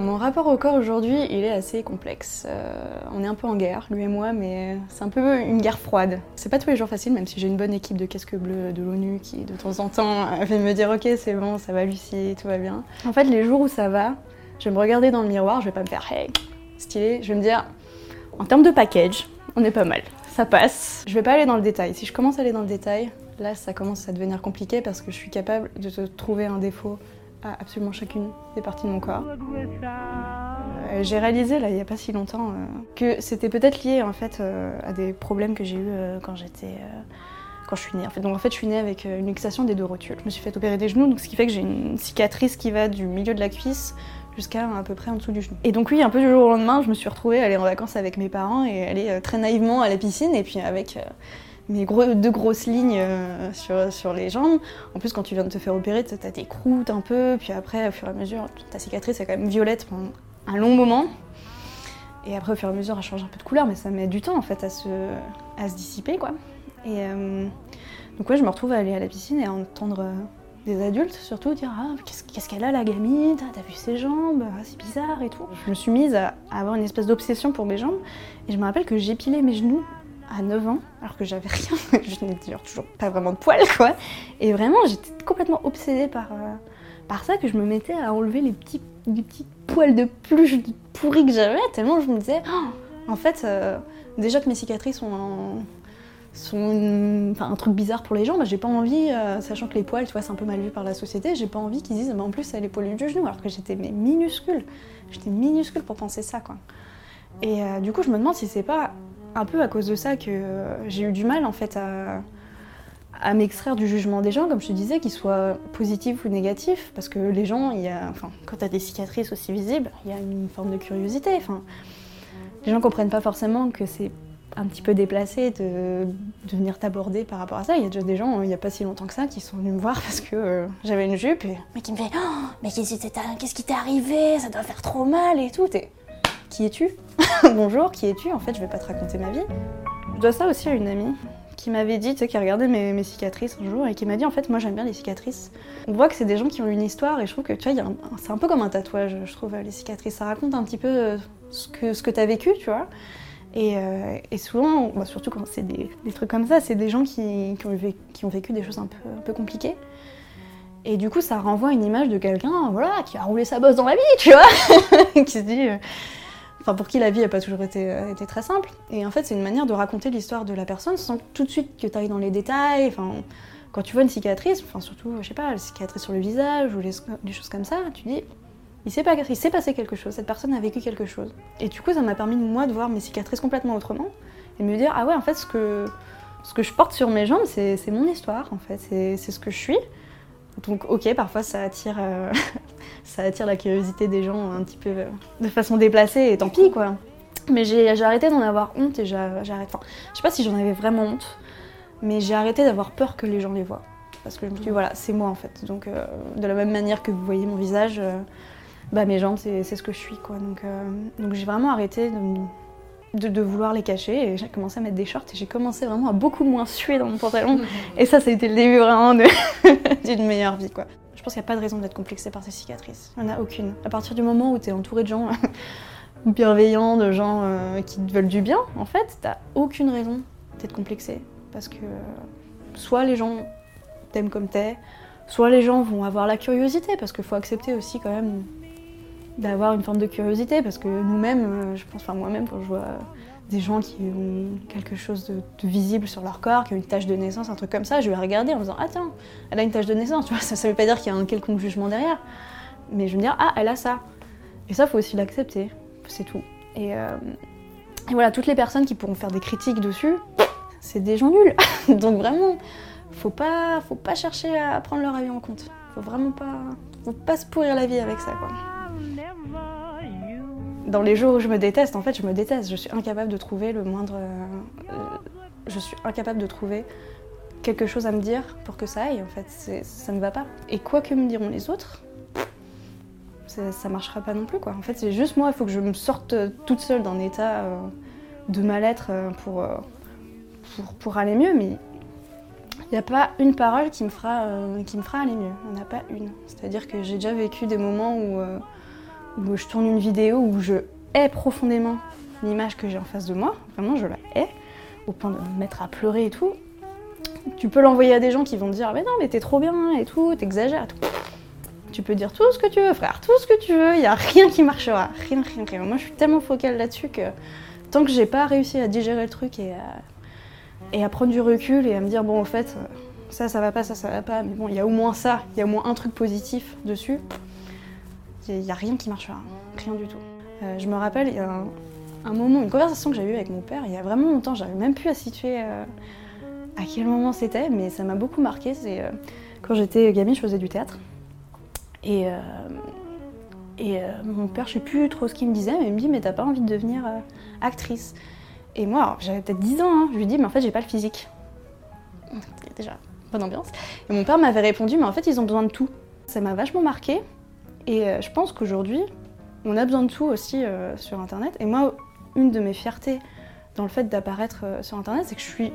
Mon rapport au corps aujourd'hui, il est assez complexe. Euh, on est un peu en guerre, lui et moi, mais c'est un peu une guerre froide. C'est pas tous les jours facile, même si j'ai une bonne équipe de casques bleus de l'ONU qui, de temps en temps, fait me dire Ok, c'est bon, ça va, Lucie, tout va bien. En fait, les jours où ça va, je vais me regarder dans le miroir, je vais pas me faire Hey, stylé, je vais me dire En termes de package, on est pas mal, ça passe. Je vais pas aller dans le détail. Si je commence à aller dans le détail, là, ça commence à devenir compliqué parce que je suis capable de te trouver un défaut à absolument chacune des parties de mon corps. Euh, j'ai réalisé là il n'y a pas si longtemps euh, que c'était peut-être lié en fait euh, à des problèmes que j'ai eu quand j'étais quand je suis née. En fait. Donc en fait je suis née avec une luxation des deux rotules. Je me suis fait opérer des genoux, donc ce qui fait que j'ai une cicatrice qui va du milieu de la cuisse jusqu'à à peu près en dessous du genou. Et donc oui, un peu du jour au lendemain, je me suis retrouvée à aller en vacances avec mes parents et aller très naïvement à la piscine et puis avec mes gros, deux grosses lignes euh, sur, sur, les jambes. En plus, quand tu viens de te faire opérer, tu as des croûtes un peu, puis après, au fur et à mesure, ta cicatrice est quand même violette pendant un long moment. Et après, au fur et à mesure, elle change un peu de couleur, mais ça met du temps en fait à se, à se dissiper, quoi. Et euh, donc, ouais, je me retrouve à aller à la piscine et à entendre euh, des adultes surtout dire Ah, qu'est-ce qu'elle a la gamine? T'as vu ses jambes? Ah, C'est bizarre et tout. Je me suis mise à avoir une espèce d'obsession pour mes jambes et je me rappelle que j'épilais mes genoux à 9 ans, alors que j'avais rien, je n'ai toujours pas vraiment de poils, quoi. Et vraiment, j'étais complètement obsédée par, euh, par ça, que je me mettais à enlever les petits, les petits poils de pluche pourris que j'avais, tellement je me disais, oh, en fait, euh, déjà que mes cicatrices sont, sont un truc bizarre pour les gens, bah, j'ai pas envie, euh, sachant que les poils, tu c'est un peu mal vu par la société, j'ai pas envie qu'ils disent, bah, en plus, elle est poilue du genou, alors que j'étais minuscule. J'étais minuscule pour penser ça, quoi. Et du coup, je me demande si c'est pas un peu à cause de ça que j'ai eu du mal en fait à, m'extraire du jugement des gens, comme je te disais, qu'ils soient positifs ou négatifs, parce que les gens, il y a, enfin, quand tu as des cicatrices aussi visibles, il y a une forme de curiosité. Enfin, les gens comprennent pas forcément que c'est un petit peu déplacé de, venir t'aborder par rapport à ça. Il y a déjà des gens, il n'y a pas si longtemps que ça, qui sont venus me voir parce que euh, j'avais une jupe et mais qui me fait oh, mais qu'est-ce qui t'est arrivé? Ça doit faire trop mal et tout. Qui es-tu? Bonjour, qui es-tu En fait, je vais pas te raconter ma vie. Je dois ça aussi à une amie qui m'avait dit, tu sais, qui a regardé mes, cicatrices un jour et qui m'a dit en fait, moi j'aime bien les cicatrices. On voit que c'est des gens qui ont une histoire et je trouve que tu vois, c'est un peu comme un tatouage, je trouve, les cicatrices. Ça raconte un petit peu euh, ce que, ce que tu as vécu, tu vois. Et, euh, souvent, bah, surtout quand c'est des, trucs comme ça, c'est des gens qui, ont vécu, qui, ont vécu, des choses un peu, un peu compliquées. Et du coup, ça renvoie une image de quelqu'un voilà, qui a roulé sa bosse dans la vie, tu vois, qui se dit euh, enfin pour qui la vie n'a pas toujours euh, été, très simple. Et en fait, c'est une manière de raconter l'histoire de la personne sans tout de suite que tu ailles dans les détails. Enfin, quand tu vois une cicatrice, enfin surtout, je sais pas, la cicatrice sur le visage ou des choses comme ça, tu dis, il s'est, pas, passé quelque chose, cette personne a vécu quelque chose. Et du coup, ça m'a permis, moi, de voir mes cicatrices complètement autrement et me dire, ah ouais, en fait, ce que, ce que je porte sur mes jambes, c'est, mon histoire, en fait, c'est ce que je suis. Donc ok, parfois ça attire, euh, ça attire la curiosité des gens un petit peu euh, de façon déplacée et tant pis quoi. Mais j'ai arrêté d'en avoir honte et j'arrête. Enfin, je sais pas si j'en avais vraiment honte, mais j'ai arrêté d'avoir peur que les gens les voient. Parce que je me suis dit, voilà, c'est moi en fait. Donc euh, de la même manière que vous voyez mon visage, bah, mes jambes c'est ce que je suis quoi. Donc, donc j'ai vraiment arrêté de de, vouloir les cacher et j'ai commencé à mettre des shorts et j'ai commencé vraiment à beaucoup moins suer dans mon pantalon et ça ça a été le début vraiment d'une meilleure vie quoi. Je pense qu'il n'y a pas de raison d'être complexé par ces cicatrices, il n'y en a aucune. À partir du moment où tu es entouré de gens bienveillants, de gens euh, qui te veulent du bien, en fait, t'as aucune raison d'être complexé parce que soit les gens t'aiment comme t'es, soit les gens vont avoir la curiosité parce qu'il faut accepter aussi quand même d'avoir une forme de curiosité parce que nous-mêmes, euh, je pense, enfin moi-même, quand je vois des gens qui ont quelque chose de, visible sur leur corps, qui ont une tache de naissance, un truc comme ça, je vais regarder en me disant Ah, tiens, elle a une tache de naissance, tu vois, ça, ne veut pas dire qu'il y a un quelconque jugement derrière, mais je vais me dire Ah, elle a ça. Et ça, faut aussi l'accepter, c'est tout. Et, euh, et, voilà, toutes les personnes qui pourront faire des critiques dessus, c'est des gens nuls. Donc vraiment, faut pas, faut pas chercher à prendre leur avis en compte. Faut vraiment pas, faut pas se pourrir la vie avec ça, quoi. Dans les jours où je me déteste, en fait, je me déteste. Je suis incapable de trouver le moindre. Euh, je suis incapable de trouver quelque chose à me dire pour que ça aille. En fait, ça ne va pas. Et quoi que me diront les autres, ça marchera pas non plus, quoi. En fait, c'est juste moi. Il faut que je me sorte toute seule d'un état euh, de mal-être euh, pour, pour, pour aller mieux, mais il n'y a pas une parole qui me fera, qui me fera aller mieux. Il n'y en a pas une. C'est-à-dire que j'ai déjà vécu des moments où, où je tourne une vidéo où je hais profondément l'image que j'ai en face de moi, vraiment je la hais, au point de me mettre à pleurer et tout. Tu peux l'envoyer à des gens qui vont te dire mais non mais t'es trop bien et tout, t'exagères tout. Tu peux dire tout ce que tu veux frère, tout ce que tu veux, il n'y a rien qui marchera, rien, rien, rien. Moi je suis tellement focale là-dessus que tant que j'ai pas réussi à digérer le truc et à, et à prendre du recul et à me dire bon en fait ça ça va pas, ça ça va pas, mais bon il y a au moins ça, il y a au moins un truc positif dessus, il n'y a rien qui marchera, rien du tout. Euh, je me rappelle, il y a un, moment, une conversation que j'ai eue avec mon père, il y a vraiment longtemps, j'avais même plus à situer euh, à quel moment c'était, mais ça m'a beaucoup marqué. C'est euh, quand j'étais gamine, je faisais du théâtre. Et, et mon père, je sais plus trop ce qu'il me disait, mais il me dit Mais t'as pas envie de devenir actrice? Et moi, j'avais peut-être 10 ans, hein, je lui dis Mais en fait, j'ai pas le physique. Déjà, bonne ambiance. Et mon père m'avait répondu Mais en fait, ils ont besoin de tout. Ça m'a vachement marqué. Et euh, je pense qu'aujourd'hui, on a besoin de tout aussi euh, sur Internet. Et moi, une de mes fiertés dans le fait d'apparaître euh, sur Internet, c'est que je suis,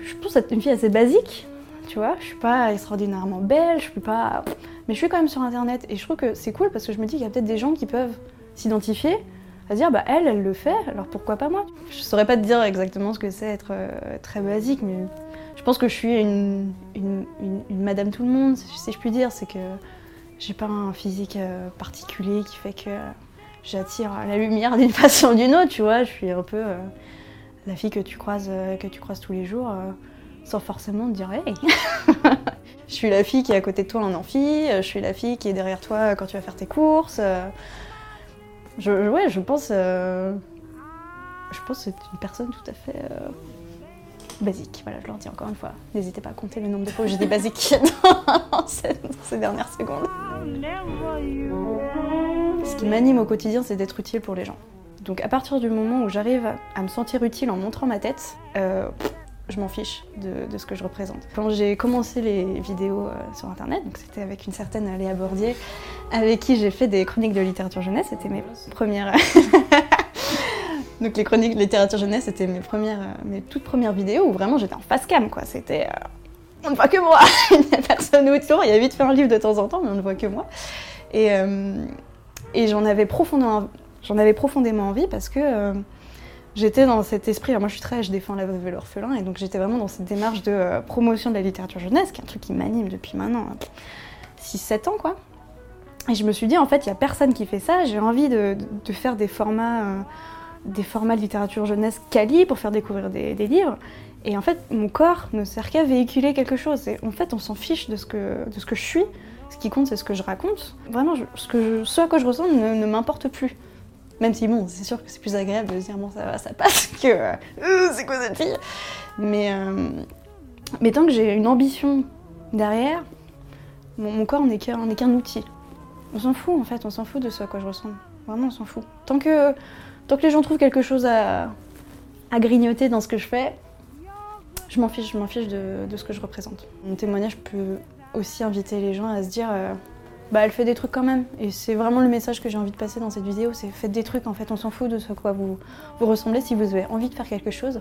je pense, être une fille assez basique. Tu vois, je suis pas extraordinairement belle, je suis pas, mais je suis quand même sur Internet. Et je trouve que c'est cool parce que je me dis qu'il y a peut-être des gens qui peuvent s'identifier à dire bah elle, elle le fait, alors pourquoi pas moi? Je saurais pas te dire exactement ce que c'est être très basique, mais je pense que je suis une, madame tout le monde, si je puis dire. C'est que j'ai pas un physique euh, particulier qui fait que j'attire la lumière d'une façon ou d'une autre, tu vois. Je suis un peu euh, la fille que tu croises, euh, que tu croises tous les jours sans forcément te dire hey. je suis la fille qui est à côté de toi en amphi, je suis la fille qui est derrière toi quand tu vas faire tes courses. Ouais, je pense, je pense que c'est une personne tout à fait basique. Voilà, je leur dis encore une fois, n'hésitez pas à compter le nombre de fois où j'ai dit basique dans ces dernières secondes. Ce qui m'anime au quotidien, c'est d'être utile pour les gens. Donc à partir du moment où j'arrive à me sentir utile en montrant ma tête, euh, je m'en fiche de, ce que je représente. Quand j'ai commencé les vidéos euh, sur internet, donc c'était avec une certaine Léa Bordier, avec qui j'ai fait des chroniques de littérature jeunesse, c'était mes premières. Donc les chroniques de littérature jeunesse, c'était mes premières, euh, mes toutes premières vidéos où vraiment j'étais en face cam, quoi. C'était, euh, on ne voit que moi, il n'y a personne autour. Il y a vite fait un livre de temps en temps, mais on ne voit que moi. Et, euh, et j'en avais profondément, j'en avais profondément envie parce que j'étais dans cet esprit. Moi, je suis très, je défends la veuve et l'orphelin, et donc j'étais vraiment dans cette démarche de promotion de la littérature jeunesse, qui est un truc qui m'anime depuis maintenant 6-7 ans, quoi. Et je me suis dit, en fait, il n'y a personne qui fait ça. J'ai envie de, faire des formats des formats de littérature jeunesse quali pour faire découvrir des, livres. Et en fait, mon corps ne sert qu'à véhiculer quelque chose. Et en fait, on s'en fiche de ce, que, de ce que je suis. Ce qui compte, c'est ce que je raconte. Vraiment, ce, que ce à quoi je ressens ne, m'importe plus. Même si, bon, c'est sûr que c'est plus agréable de dire, bon, ça va, ça passe, que euh, c'est quoi cette fille? Mais, euh, mais tant que j'ai une ambition derrière, mon, corps n'est qu'un outil. On s'en fout, en fait, on s'en fout de ce à quoi je ressens. Vraiment, on s'en fout. Tant que Tant que les gens trouvent quelque chose à, grignoter dans ce que je fais, je m'en fiche, je m'en fiche de, ce que je représente. Mon témoignage peut aussi inviter les gens à se dire euh, bah elle fait des trucs quand même. Et c'est vraiment le message que j'ai envie de passer dans cette vidéo, c'est faites des trucs en fait, on s'en fout de ce quoi vous, vous ressemblez. Si vous avez envie de faire quelque chose,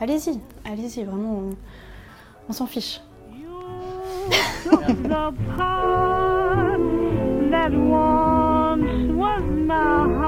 allez-y, allez-y, vraiment, on, s'en fiche.